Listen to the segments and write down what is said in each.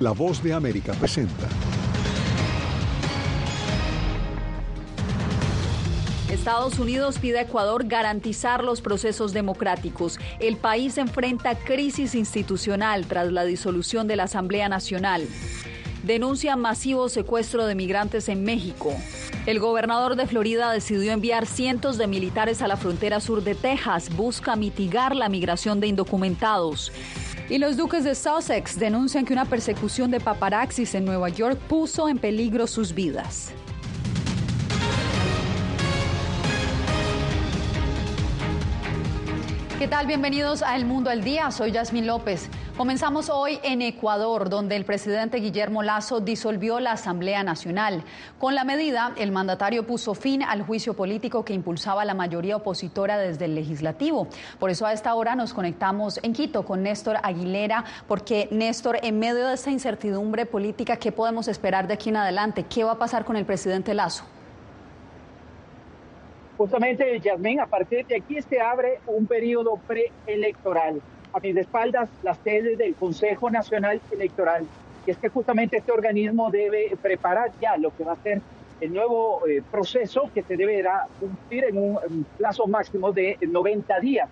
La voz de América presenta. Estados Unidos pide a Ecuador garantizar los procesos democráticos. El país enfrenta crisis institucional tras la disolución de la Asamblea Nacional. Denuncia masivo secuestro de migrantes en México. El gobernador de Florida decidió enviar cientos de militares a la frontera sur de Texas. Busca mitigar la migración de indocumentados. Y los duques de Sussex denuncian que una persecución de paparaxis en Nueva York puso en peligro sus vidas. ¿Qué tal? Bienvenidos a El Mundo al Día. Soy Yasmín López. Comenzamos hoy en Ecuador, donde el presidente Guillermo Lazo disolvió la Asamblea Nacional. Con la medida, el mandatario puso fin al juicio político que impulsaba la mayoría opositora desde el legislativo. Por eso a esta hora nos conectamos en Quito con Néstor Aguilera, porque Néstor, en medio de esta incertidumbre política, ¿qué podemos esperar de aquí en adelante? ¿Qué va a pasar con el presidente Lazo? Justamente, Yasmín, a partir de aquí se abre un periodo preelectoral. A mis espaldas, las sedes del Consejo Nacional Electoral. Y es que justamente este organismo debe preparar ya lo que va a ser el nuevo eh, proceso que se deberá cumplir en un, plazo máximo de 90 días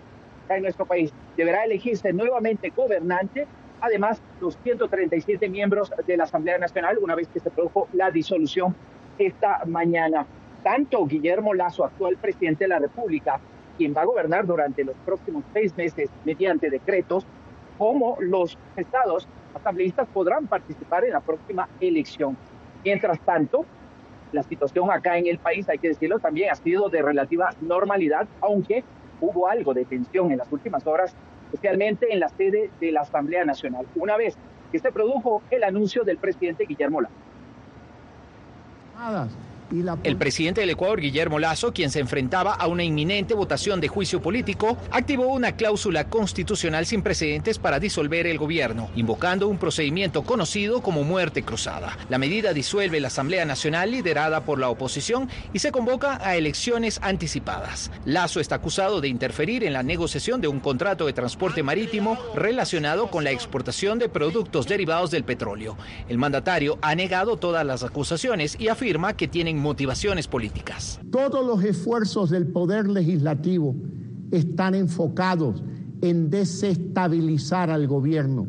en nuestro país. Deberá elegirse nuevamente gobernante, además los 137 miembros de la Asamblea Nacional, una vez que se produjo la disolución esta mañana tanto Guillermo Lazo, actual presidente de la República, quien va a gobernar durante los próximos seis meses mediante decretos, como los estados asambleístas podrán participar en la próxima elección. Mientras tanto, la situación acá en el país, hay que decirlo, también ha sido de relativa normalidad, aunque hubo algo de tensión en las últimas horas, especialmente en la sede de la Asamblea Nacional, una vez que se produjo el anuncio del presidente Guillermo Lazo. El presidente del Ecuador, Guillermo Lazo, quien se enfrentaba a una inminente votación de juicio político, activó una cláusula constitucional sin precedentes para disolver el gobierno, invocando un procedimiento conocido como muerte cruzada. La medida disuelve la Asamblea Nacional liderada por la oposición y se convoca a elecciones anticipadas. Lazo está acusado de interferir en la negociación de un contrato de transporte marítimo relacionado con la exportación de productos derivados del petróleo. El mandatario ha negado todas las acusaciones y afirma que tienen motivaciones políticas. Todos los esfuerzos del Poder Legislativo están enfocados en desestabilizar al gobierno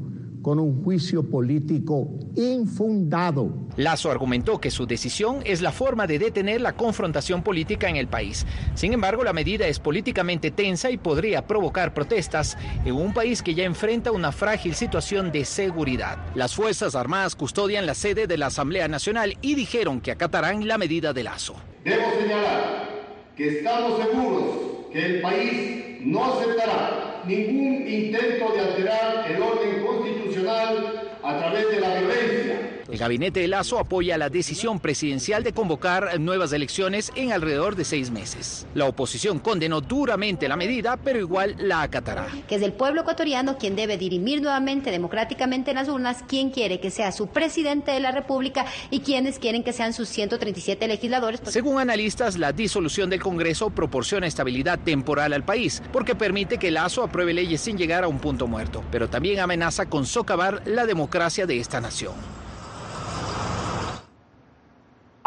con un juicio político infundado. Lazo argumentó que su decisión es la forma de detener la confrontación política en el país. Sin embargo, la medida es políticamente tensa y podría provocar protestas en un país que ya enfrenta una frágil situación de seguridad. Las Fuerzas Armadas custodian la sede de la Asamblea Nacional y dijeron que acatarán la medida de Lazo. Debo señalar que estamos seguros que el país no aceptará ningún intento de alterar el orden constitucional a través de la violencia el gabinete de Lazo apoya la decisión presidencial de convocar nuevas elecciones en alrededor de seis meses. La oposición condenó duramente la medida, pero igual la acatará. Que es el pueblo ecuatoriano quien debe dirimir nuevamente democráticamente en las urnas quién quiere que sea su presidente de la República y quienes quieren que sean sus 137 legisladores. Según analistas, la disolución del Congreso proporciona estabilidad temporal al país porque permite que Lazo apruebe leyes sin llegar a un punto muerto, pero también amenaza con socavar la democracia de esta nación.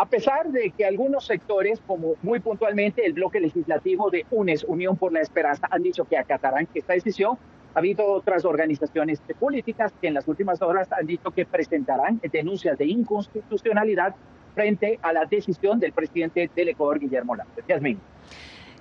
A pesar de que algunos sectores, como muy puntualmente el bloque legislativo de UNES, Unión por la Esperanza, han dicho que acatarán esta decisión, ha habido otras organizaciones políticas que en las últimas horas han dicho que presentarán denuncias de inconstitucionalidad frente a la decisión del presidente del Ecuador, Guillermo Lazo. Yasmín.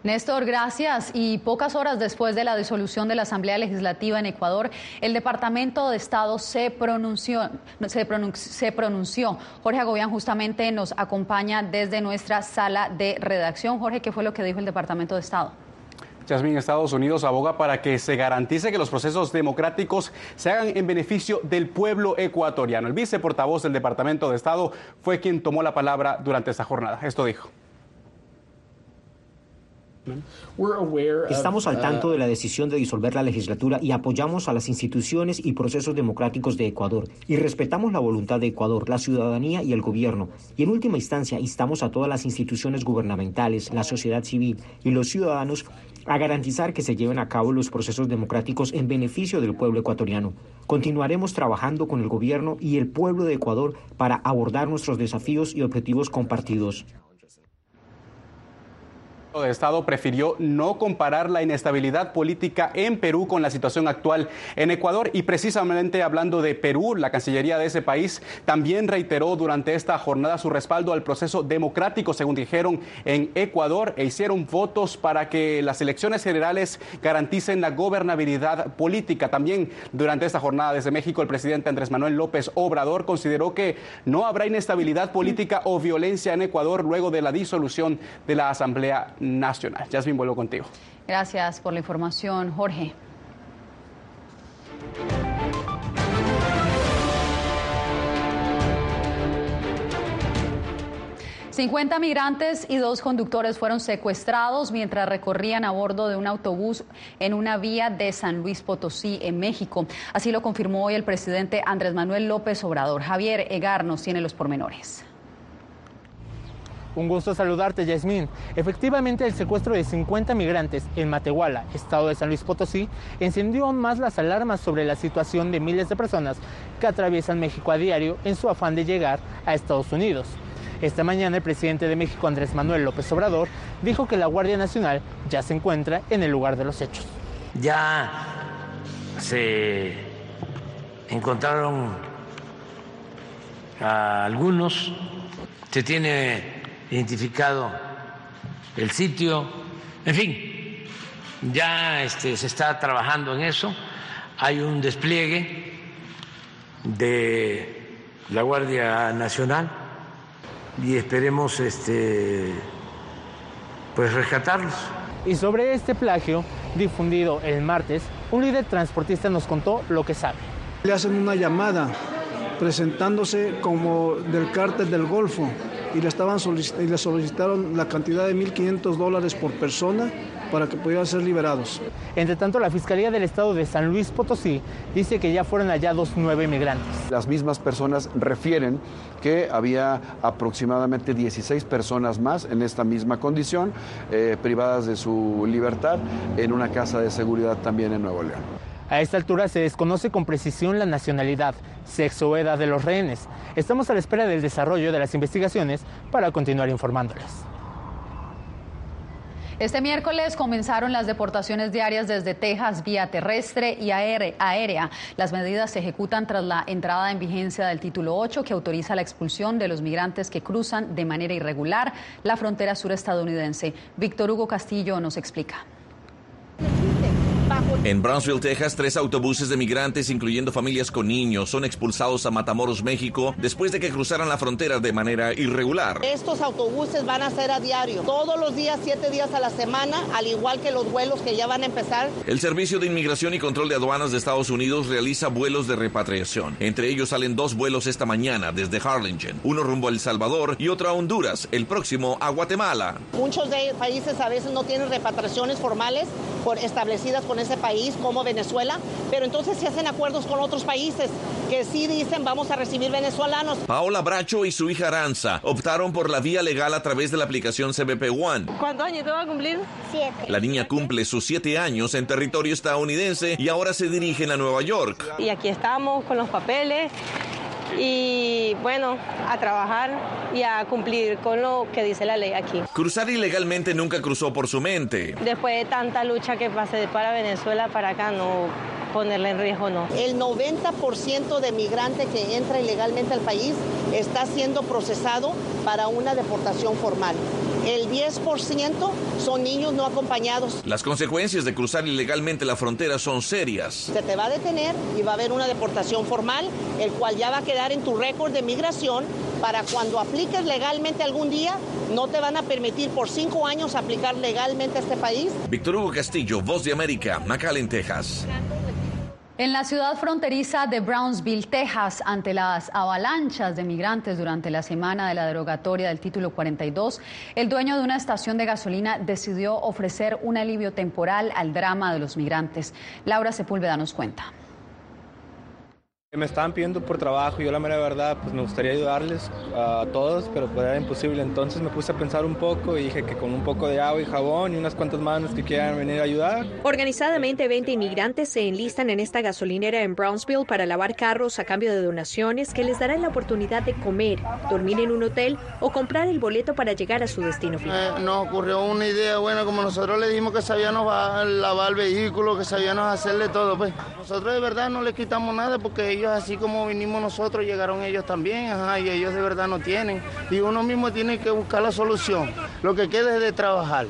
Néstor, gracias. Y pocas horas después de la disolución de la Asamblea Legislativa en Ecuador, el Departamento de Estado se pronunció. Se pronunció, Jorge Agobián justamente nos acompaña desde nuestra sala de redacción. Jorge, ¿qué fue lo que dijo el Departamento de Estado? Yasmín, Estados Unidos aboga para que se garantice que los procesos democráticos se hagan en beneficio del pueblo ecuatoriano. El viceportavoz del Departamento de Estado fue quien tomó la palabra durante esta jornada. Esto dijo. Estamos al tanto de la decisión de disolver la legislatura y apoyamos a las instituciones y procesos democráticos de Ecuador y respetamos la voluntad de Ecuador, la ciudadanía y el gobierno. Y en última instancia, instamos a todas las instituciones gubernamentales, la sociedad civil y los ciudadanos a garantizar que se lleven a cabo los procesos democráticos en beneficio del pueblo ecuatoriano. Continuaremos trabajando con el gobierno y el pueblo de Ecuador para abordar nuestros desafíos y objetivos compartidos de Estado prefirió no comparar la inestabilidad política en Perú con la situación actual en Ecuador y precisamente hablando de Perú, la Cancillería de ese país también reiteró durante esta jornada su respaldo al proceso democrático, según dijeron en Ecuador, e hicieron votos para que las elecciones generales garanticen la gobernabilidad política. También durante esta jornada desde México, el presidente Andrés Manuel López Obrador consideró que no habrá inestabilidad política o violencia en Ecuador luego de la disolución de la Asamblea nacional. Jasmine, vuelvo contigo. Gracias por la información, Jorge. Cincuenta migrantes y dos conductores fueron secuestrados mientras recorrían a bordo de un autobús en una vía de San Luis Potosí, en México. Así lo confirmó hoy el presidente Andrés Manuel López Obrador. Javier Egar nos tiene los pormenores. Un gusto saludarte, Yasmín. Efectivamente, el secuestro de 50 migrantes en Matehuala, estado de San Luis Potosí, encendió aún más las alarmas sobre la situación de miles de personas que atraviesan México a diario en su afán de llegar a Estados Unidos. Esta mañana el presidente de México, Andrés Manuel López Obrador, dijo que la Guardia Nacional ya se encuentra en el lugar de los hechos. Ya se encontraron a algunos, se tiene identificado el sitio, en fin, ya este, se está trabajando en eso, hay un despliegue de la Guardia Nacional y esperemos este, pues rescatarlos. Y sobre este plagio difundido el martes, un líder transportista nos contó lo que sabe. Le hacen una llamada presentándose como del cártel del Golfo y le, estaban y le solicitaron la cantidad de 1.500 dólares por persona para que pudieran ser liberados. Entre tanto, la Fiscalía del Estado de San Luis Potosí dice que ya fueron hallados nueve migrantes. Las mismas personas refieren que había aproximadamente 16 personas más en esta misma condición, eh, privadas de su libertad, en una casa de seguridad también en Nuevo León. A esta altura se desconoce con precisión la nacionalidad, sexo o edad de los rehenes. Estamos a la espera del desarrollo de las investigaciones para continuar informándoles. Este miércoles comenzaron las deportaciones diarias desde Texas vía terrestre y aérea. Las medidas se ejecutan tras la entrada en vigencia del título 8 que autoriza la expulsión de los migrantes que cruzan de manera irregular la frontera surestadounidense. Víctor Hugo Castillo nos explica. En Brownsville, Texas, tres autobuses de migrantes, incluyendo familias con niños, son expulsados a Matamoros, México, después de que cruzaran la frontera de manera irregular. Estos autobuses van a ser a diario, todos los días, siete días a la semana, al igual que los vuelos que ya van a empezar. El Servicio de Inmigración y Control de Aduanas de Estados Unidos realiza vuelos de repatriación. Entre ellos salen dos vuelos esta mañana desde Harlingen, uno rumbo a El Salvador y otro a Honduras, el próximo a Guatemala. Muchos de países a veces no tienen repatriaciones formales por, establecidas con ese país como Venezuela, pero entonces se hacen acuerdos con otros países que sí dicen vamos a recibir venezolanos. Paola Bracho y su hija Aranza optaron por la vía legal a través de la aplicación CBP One. ¿Cuántos años te va a cumplir? Siete. La niña cumple sus siete años en territorio estadounidense y ahora se dirigen a Nueva York. Y aquí estamos con los papeles y bueno, a trabajar y a cumplir con lo que dice la ley aquí. Cruzar ilegalmente nunca cruzó por su mente. Después de tanta lucha que pasé para Venezuela, para acá no ponerle en riesgo, no. El 90% de migrante que entra ilegalmente al país está siendo procesado para una deportación formal. El 10% son niños no acompañados. Las consecuencias de cruzar ilegalmente la frontera son serias. Se te va a detener y va a haber una deportación formal, el cual ya va a quedar en tu récord de migración para cuando apliques legalmente algún día, no te van a permitir por cinco años aplicar legalmente a este país. Víctor Hugo Castillo, Voz de América, McAllen, Texas. En la ciudad fronteriza de Brownsville, Texas, ante las avalanchas de migrantes durante la semana de la derogatoria del título 42, el dueño de una estación de gasolina decidió ofrecer un alivio temporal al drama de los migrantes. Laura Sepúlveda nos cuenta. Me estaban pidiendo por trabajo y yo la mera verdad pues me gustaría ayudarles a todos, pero pues era imposible. Entonces me puse a pensar un poco y dije que con un poco de agua y jabón y unas cuantas manos que quieran venir a ayudar. Organizadamente 20 inmigrantes se enlistan en esta gasolinera en Brownsville para lavar carros a cambio de donaciones que les darán la oportunidad de comer, dormir en un hotel o comprar el boleto para llegar a su destino final. Eh, nos ocurrió una idea buena, como nosotros le dijimos que sabíamos lavar el vehículo, que sabíamos hacerle todo, pues nosotros de verdad no le quitamos nada porque ellos así como vinimos nosotros, llegaron ellos también, ajá, y ellos de verdad no tienen. Y uno mismo tiene que buscar la solución. Lo que queda es de trabajar.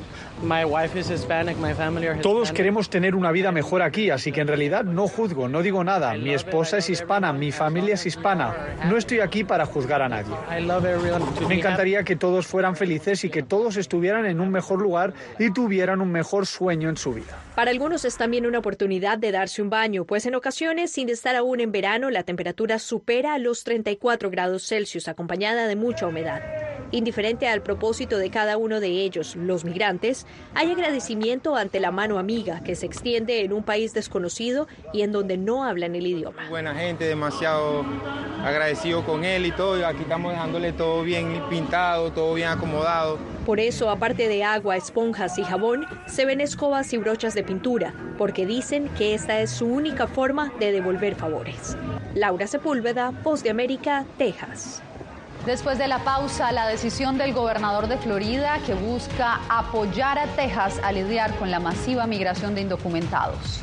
Todos queremos tener una vida mejor aquí, así que en realidad no juzgo, no digo nada. Mi esposa es hispana, mi familia es hispana. No estoy aquí para juzgar a nadie. Me encantaría que todos fueran felices y que todos estuvieran en un mejor lugar y tuvieran un mejor sueño en su vida. Para algunos es también una oportunidad de darse un baño, pues en ocasiones, sin estar aún en verano, la temperatura supera los 34 grados Celsius, acompañada de mucha humedad. Indiferente al propósito de cada uno de ellos, los migrantes, hay agradecimiento ante la mano amiga que se extiende en un país desconocido y en donde no hablan el idioma. Buena gente, demasiado agradecido con él y todo. Aquí estamos dejándole todo bien pintado, todo bien acomodado. Por eso, aparte de agua, esponjas y jabón, se ven escobas y brochas de pintura, porque dicen que esta es su única forma de devolver favores. Laura Sepúlveda, Voz de América, Texas. Después de la pausa, la decisión del gobernador de Florida que busca apoyar a Texas a lidiar con la masiva migración de indocumentados.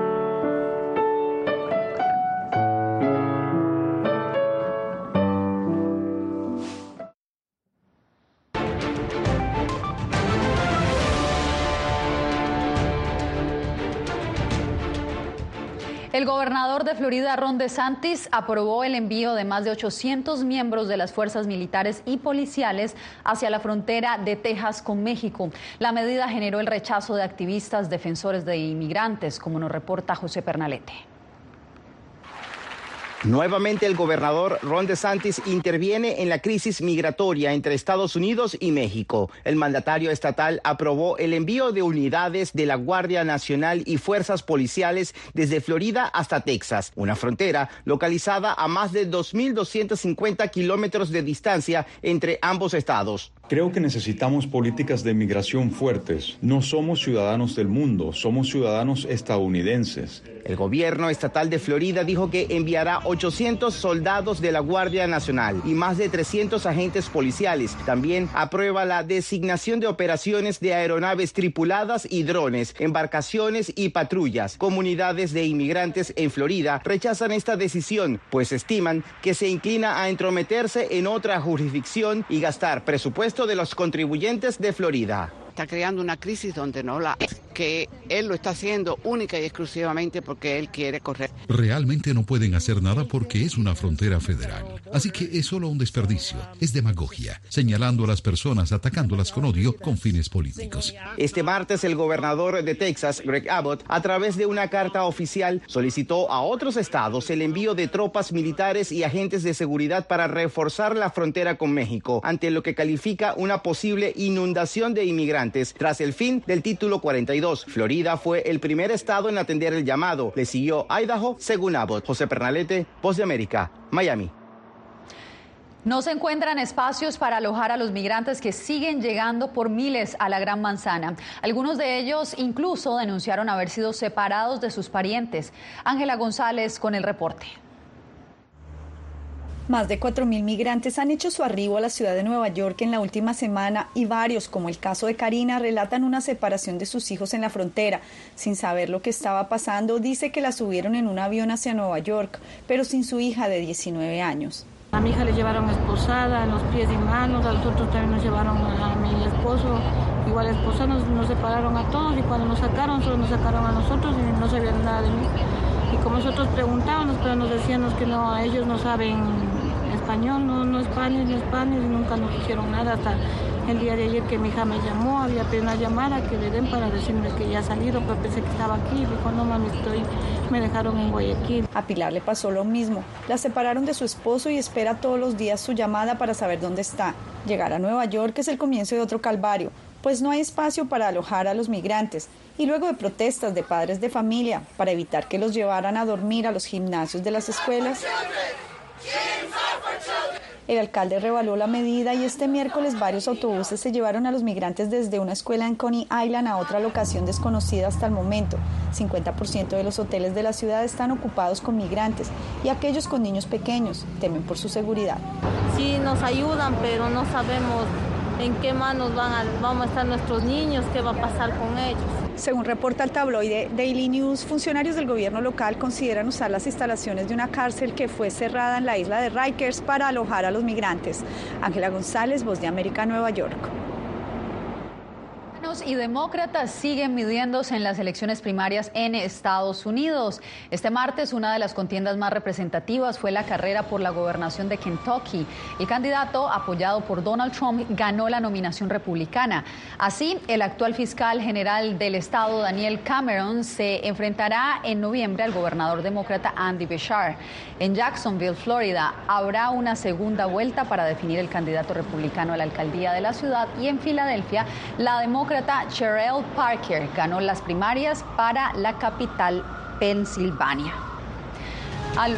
Gobernador de Florida, Ron DeSantis, aprobó el envío de más de 800 miembros de las fuerzas militares y policiales hacia la frontera de Texas con México. La medida generó el rechazo de activistas defensores de inmigrantes, como nos reporta José Pernalete. Nuevamente el gobernador Ron DeSantis interviene en la crisis migratoria entre Estados Unidos y México. El mandatario estatal aprobó el envío de unidades de la Guardia Nacional y fuerzas policiales desde Florida hasta Texas, una frontera localizada a más de 2.250 kilómetros de distancia entre ambos estados. Creo que necesitamos políticas de migración fuertes. No somos ciudadanos del mundo, somos ciudadanos estadounidenses. El gobierno estatal de Florida dijo que enviará 800 soldados de la Guardia Nacional y más de 300 agentes policiales. También aprueba la designación de operaciones de aeronaves tripuladas y drones, embarcaciones y patrullas. Comunidades de inmigrantes en Florida rechazan esta decisión, pues estiman que se inclina a entrometerse en otra jurisdicción y gastar presupuesto de los contribuyentes de Florida. Está creando una crisis donde no la que él lo está haciendo única y exclusivamente porque él quiere correr. Realmente no pueden hacer nada porque es una frontera federal. Así que es solo un desperdicio, es demagogia, señalando a las personas, atacándolas con odio con fines políticos. Este martes el gobernador de Texas, Greg Abbott, a través de una carta oficial solicitó a otros estados el envío de tropas militares y agentes de seguridad para reforzar la frontera con México ante lo que califica una posible inundación de inmigrantes tras el fin del título 42. Florida fue el primer estado en atender el llamado. Le siguió Idaho, según Abbott. José Pernalete, Voz de América, Miami. No se encuentran espacios para alojar a los migrantes que siguen llegando por miles a la Gran Manzana. Algunos de ellos incluso denunciaron haber sido separados de sus parientes. Ángela González con el reporte. Más de 4.000 migrantes han hecho su arribo a la ciudad de Nueva York en la última semana y varios, como el caso de Karina, relatan una separación de sus hijos en la frontera. Sin saber lo que estaba pasando, dice que la subieron en un avión hacia Nueva York, pero sin su hija de 19 años. A mi hija le llevaron esposada los pies y manos, a nosotros también nos llevaron a mi esposo, igual esposa nos, nos separaron a todos y cuando nos sacaron solo nos sacaron a nosotros y no sabían nada de mí. Y como nosotros preguntábamos, pero nos decían que no, ellos no saben español, no, no Spanish ni Spanish, y nunca nos dijeron nada hasta el día de ayer que mi hija me llamó, había pedido una llamada que le den para decirme que ya ha salido, pero pensé que estaba aquí, dijo, no mami, estoy, me dejaron en Guayaquil. A Pilar le pasó lo mismo, la separaron de su esposo y espera todos los días su llamada para saber dónde está. Llegar a Nueva York es el comienzo de otro calvario, pues no hay espacio para alojar a los migrantes y luego de protestas de padres de familia para evitar que los llevaran a dormir a los gimnasios de las escuelas. El alcalde revaló la medida y este miércoles varios autobuses se llevaron a los migrantes desde una escuela en Coney Island a otra locación desconocida hasta el momento. 50% de los hoteles de la ciudad están ocupados con migrantes y aquellos con niños pequeños temen por su seguridad. Sí, nos ayudan, pero no sabemos en qué manos van a, vamos a estar nuestros niños, qué va a pasar con ellos. Según reporta el tabloide Daily News, funcionarios del gobierno local consideran usar las instalaciones de una cárcel que fue cerrada en la isla de Rikers para alojar a los migrantes. Ángela González, Voz de América, Nueva York y demócratas siguen midiéndose en las elecciones primarias en Estados Unidos. Este martes, una de las contiendas más representativas fue la carrera por la gobernación de Kentucky. El candidato, apoyado por Donald Trump, ganó la nominación republicana. Así, el actual fiscal general del estado, Daniel Cameron, se enfrentará en noviembre al gobernador demócrata Andy Bashar. En Jacksonville, Florida, habrá una segunda vuelta para definir el candidato republicano a la alcaldía de la ciudad y en Filadelfia, la demócrata Cheryl Parker ganó las primarias para la capital Pensilvania. Al,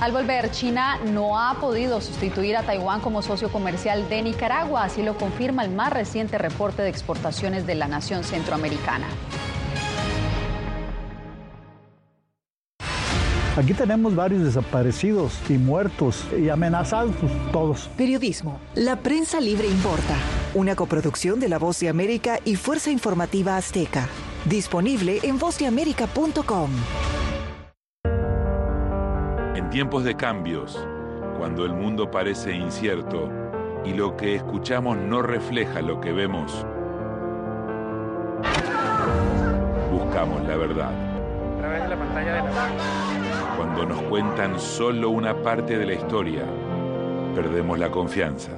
al, volver, China no ha podido sustituir a Taiwán como socio comercial de Nicaragua, así lo confirma el más reciente reporte de exportaciones de la nación centroamericana. Aquí tenemos varios desaparecidos y muertos y amenazados todos. Periodismo. La prensa libre importa. Una coproducción de La Voz de América y Fuerza Informativa Azteca. Disponible en vozdeamerica.com. En tiempos de cambios, cuando el mundo parece incierto y lo que escuchamos no refleja lo que vemos, buscamos la verdad. A través de la pantalla de la cuando nos cuentan solo una parte de la historia, perdemos la confianza.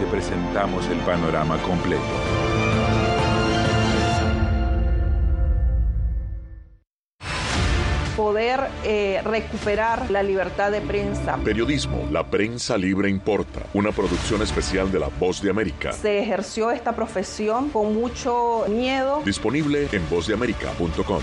te presentamos el panorama completo. poder eh, recuperar la libertad de prensa. Periodismo, la prensa libre importa. Una producción especial de La Voz de América. Se ejerció esta profesión con mucho miedo. Disponible en vozdeamerica.com.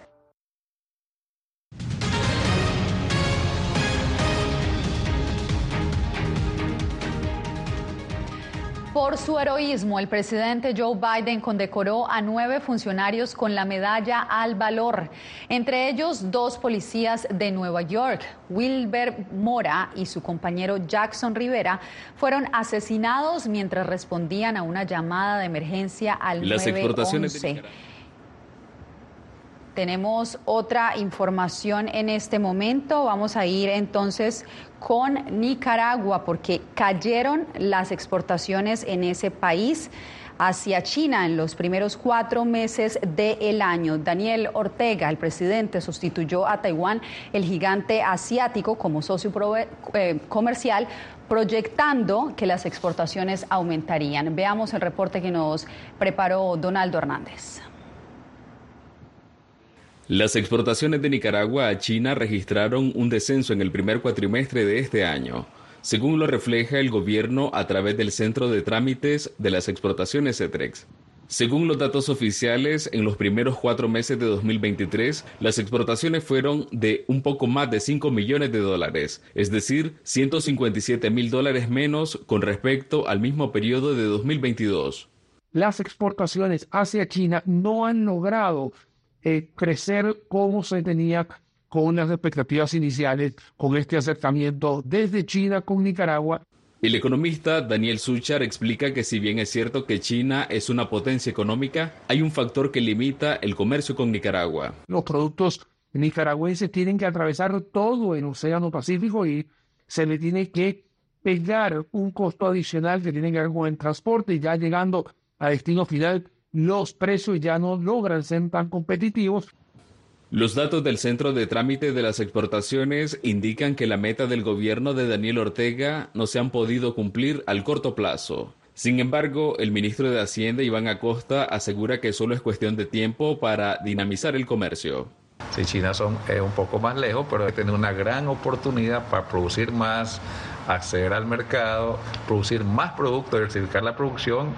Por su heroísmo, el presidente Joe Biden condecoró a nueve funcionarios con la medalla al valor, entre ellos dos policías de Nueva York. Wilber Mora y su compañero Jackson Rivera fueron asesinados mientras respondían a una llamada de emergencia al Las 911. Tenemos otra información en este momento. Vamos a ir entonces con Nicaragua porque cayeron las exportaciones en ese país hacia China en los primeros cuatro meses del año. Daniel Ortega, el presidente, sustituyó a Taiwán, el gigante asiático, como socio eh, comercial, proyectando que las exportaciones aumentarían. Veamos el reporte que nos preparó Donaldo Hernández. Las exportaciones de Nicaragua a China registraron un descenso en el primer cuatrimestre de este año, según lo refleja el gobierno a través del Centro de Trámites de las Exportaciones CETREX. Según los datos oficiales, en los primeros cuatro meses de 2023, las exportaciones fueron de un poco más de 5 millones de dólares, es decir, 157 mil dólares menos con respecto al mismo periodo de 2022. Las exportaciones hacia China no han logrado eh, crecer como se tenía con las expectativas iniciales, con este acercamiento desde China con Nicaragua. El economista Daniel Suchar explica que si bien es cierto que China es una potencia económica, hay un factor que limita el comercio con Nicaragua. Los productos nicaragüenses tienen que atravesar todo el Océano Pacífico y se le tiene que pegar un costo adicional que tiene que ver con el transporte y ya llegando a destino final los precios ya no logran ser tan competitivos. Los datos del Centro de Trámite de las Exportaciones indican que la meta del gobierno de Daniel Ortega no se han podido cumplir al corto plazo. Sin embargo, el ministro de Hacienda, Iván Acosta, asegura que solo es cuestión de tiempo para dinamizar el comercio. Si China son, es un poco más lejos, pero tiene una gran oportunidad para producir más, acceder al mercado, producir más productos, diversificar la producción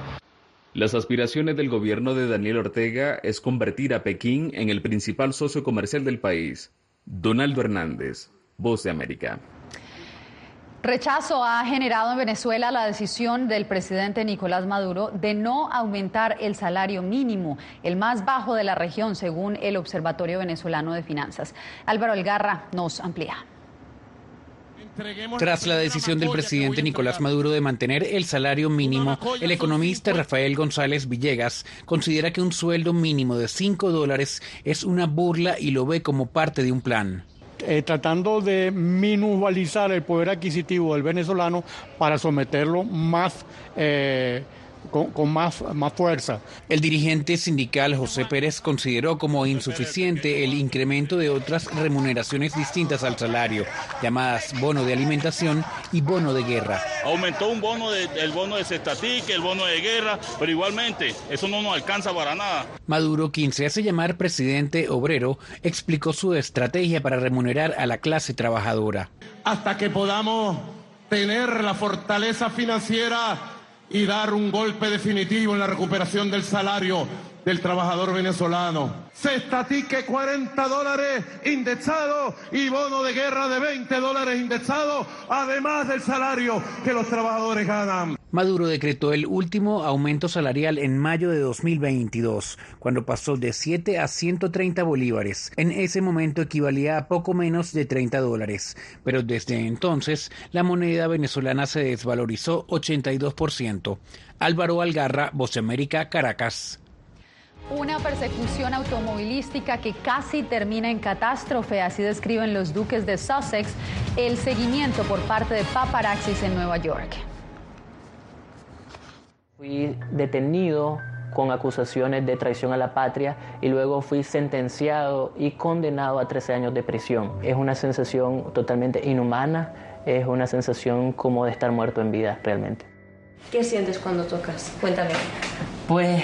las aspiraciones del gobierno de Daniel Ortega es convertir a Pekín en el principal socio comercial del país. Donaldo Hernández, Voz de América. Rechazo ha generado en Venezuela la decisión del presidente Nicolás Maduro de no aumentar el salario mínimo, el más bajo de la región, según el Observatorio Venezolano de Finanzas. Álvaro Algarra nos amplía. Tras la decisión del presidente Nicolás Maduro de mantener el salario mínimo, el economista Rafael González Villegas considera que un sueldo mínimo de 5 dólares es una burla y lo ve como parte de un plan. Eh, tratando de minimalizar el poder adquisitivo del venezolano para someterlo más eh, con, más, más fuerza. El dirigente sindical José Pérez consideró como insuficiente el incremento de otras remuneraciones distintas al salario, llamadas bono de alimentación y bono de guerra. Aumentó un bono de, el bono de cestatique, el bono de guerra, pero igualmente eso no nos alcanza para nada. Maduro, quien se hace llamar presidente obrero, explicó su estrategia para remunerar a la clase trabajadora. Hasta que podamos tener la fortaleza financiera y dar un golpe definitivo en la recuperación del salario del trabajador venezolano. Cesta tique 40 dólares indexado y bono de guerra de 20 dólares indexado, además del salario que los trabajadores ganan. Maduro decretó el último aumento salarial en mayo de 2022, cuando pasó de 7 a 130 bolívares. En ese momento equivalía a poco menos de 30 dólares, pero desde entonces la moneda venezolana se desvalorizó 82%. Álvaro Algarra, Voz América, Caracas. Una persecución automovilística que casi termina en catástrofe, así describen los duques de Sussex el seguimiento por parte de paparaxis en Nueva York. Fui detenido con acusaciones de traición a la patria y luego fui sentenciado y condenado a 13 años de prisión. Es una sensación totalmente inhumana, es una sensación como de estar muerto en vida realmente. ¿Qué sientes cuando tocas? Cuéntame. Pues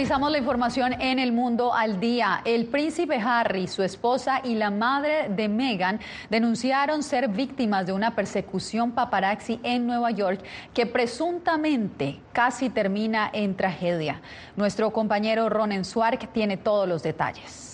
Actualizamos la información en el mundo al día. El príncipe Harry, su esposa y la madre de Meghan denunciaron ser víctimas de una persecución paparazzi en Nueva York que presuntamente casi termina en tragedia. Nuestro compañero Ronen Swark tiene todos los detalles.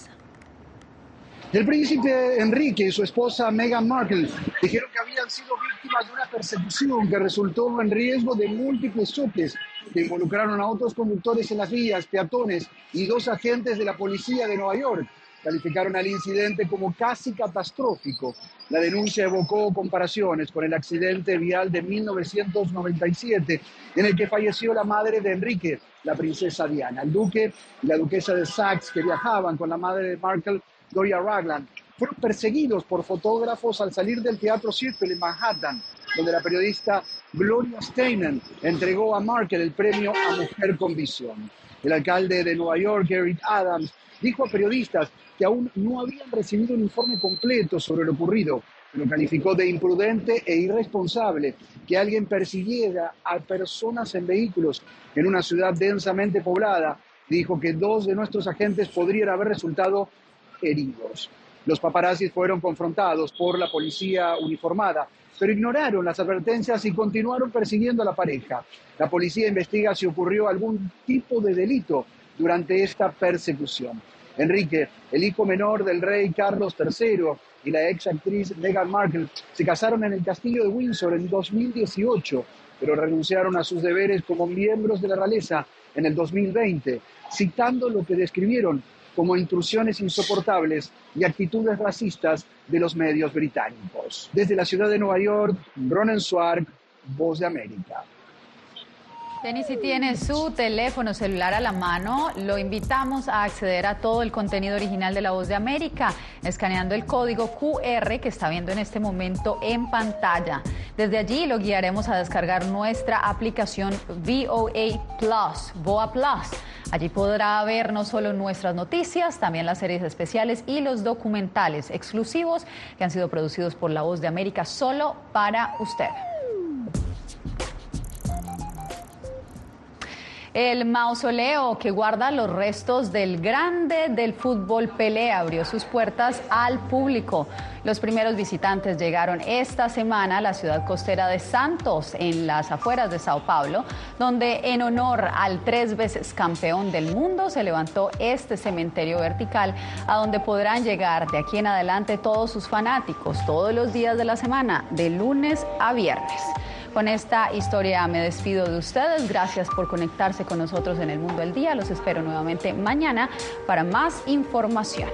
El príncipe Enrique y su esposa Meghan Markle dijeron que habían sido víctimas de una persecución que resultó en riesgo de múltiples choques que involucraron a otros conductores en las vías, peatones y dos agentes de la policía de Nueva York. Calificaron al incidente como casi catastrófico. La denuncia evocó comparaciones con el accidente vial de 1997 en el que falleció la madre de Enrique, la princesa Diana. El duque y la duquesa de Saxe, que viajaban con la madre de Markle, Doria Ragland, fueron perseguidos por fotógrafos al salir del Teatro Circle en Manhattan, donde la periodista Gloria Steinem entregó a Markle el premio a Mujer con Visión. El alcalde de Nueva York, Eric Adams, dijo a periodistas que aún no habían recibido un informe completo sobre lo ocurrido, pero calificó de imprudente e irresponsable que alguien persiguiera a personas en vehículos en una ciudad densamente poblada. Dijo que dos de nuestros agentes podrían haber resultado heridos. Los paparazzis fueron confrontados por la policía uniformada, pero ignoraron las advertencias y continuaron persiguiendo a la pareja. La policía investiga si ocurrió algún tipo de delito durante esta persecución. Enrique, el hijo menor del rey Carlos III y la ex actriz Meghan Markle se casaron en el castillo de Windsor en 2018, pero renunciaron a sus deberes como miembros de la realeza en el 2020, citando lo que describieron como intrusiones insoportables y actitudes racistas de los medios británicos. Desde la ciudad de Nueva York, Ronen Swark, Voz de América. Denis, si tiene su teléfono celular a la mano, lo invitamos a acceder a todo el contenido original de La Voz de América, escaneando el código QR que está viendo en este momento en pantalla. Desde allí lo guiaremos a descargar nuestra aplicación VOA Plus, VOA Plus. Allí podrá ver no solo nuestras noticias, también las series especiales y los documentales exclusivos que han sido producidos por La Voz de América solo para usted. El mausoleo que guarda los restos del grande del fútbol Pelé abrió sus puertas al público. Los primeros visitantes llegaron esta semana a la ciudad costera de Santos, en las afueras de Sao Paulo, donde en honor al tres veces campeón del mundo se levantó este cementerio vertical, a donde podrán llegar de aquí en adelante todos sus fanáticos, todos los días de la semana, de lunes a viernes. Con esta historia me despido de ustedes. Gracias por conectarse con nosotros en el Mundo del Día. Los espero nuevamente mañana para más información.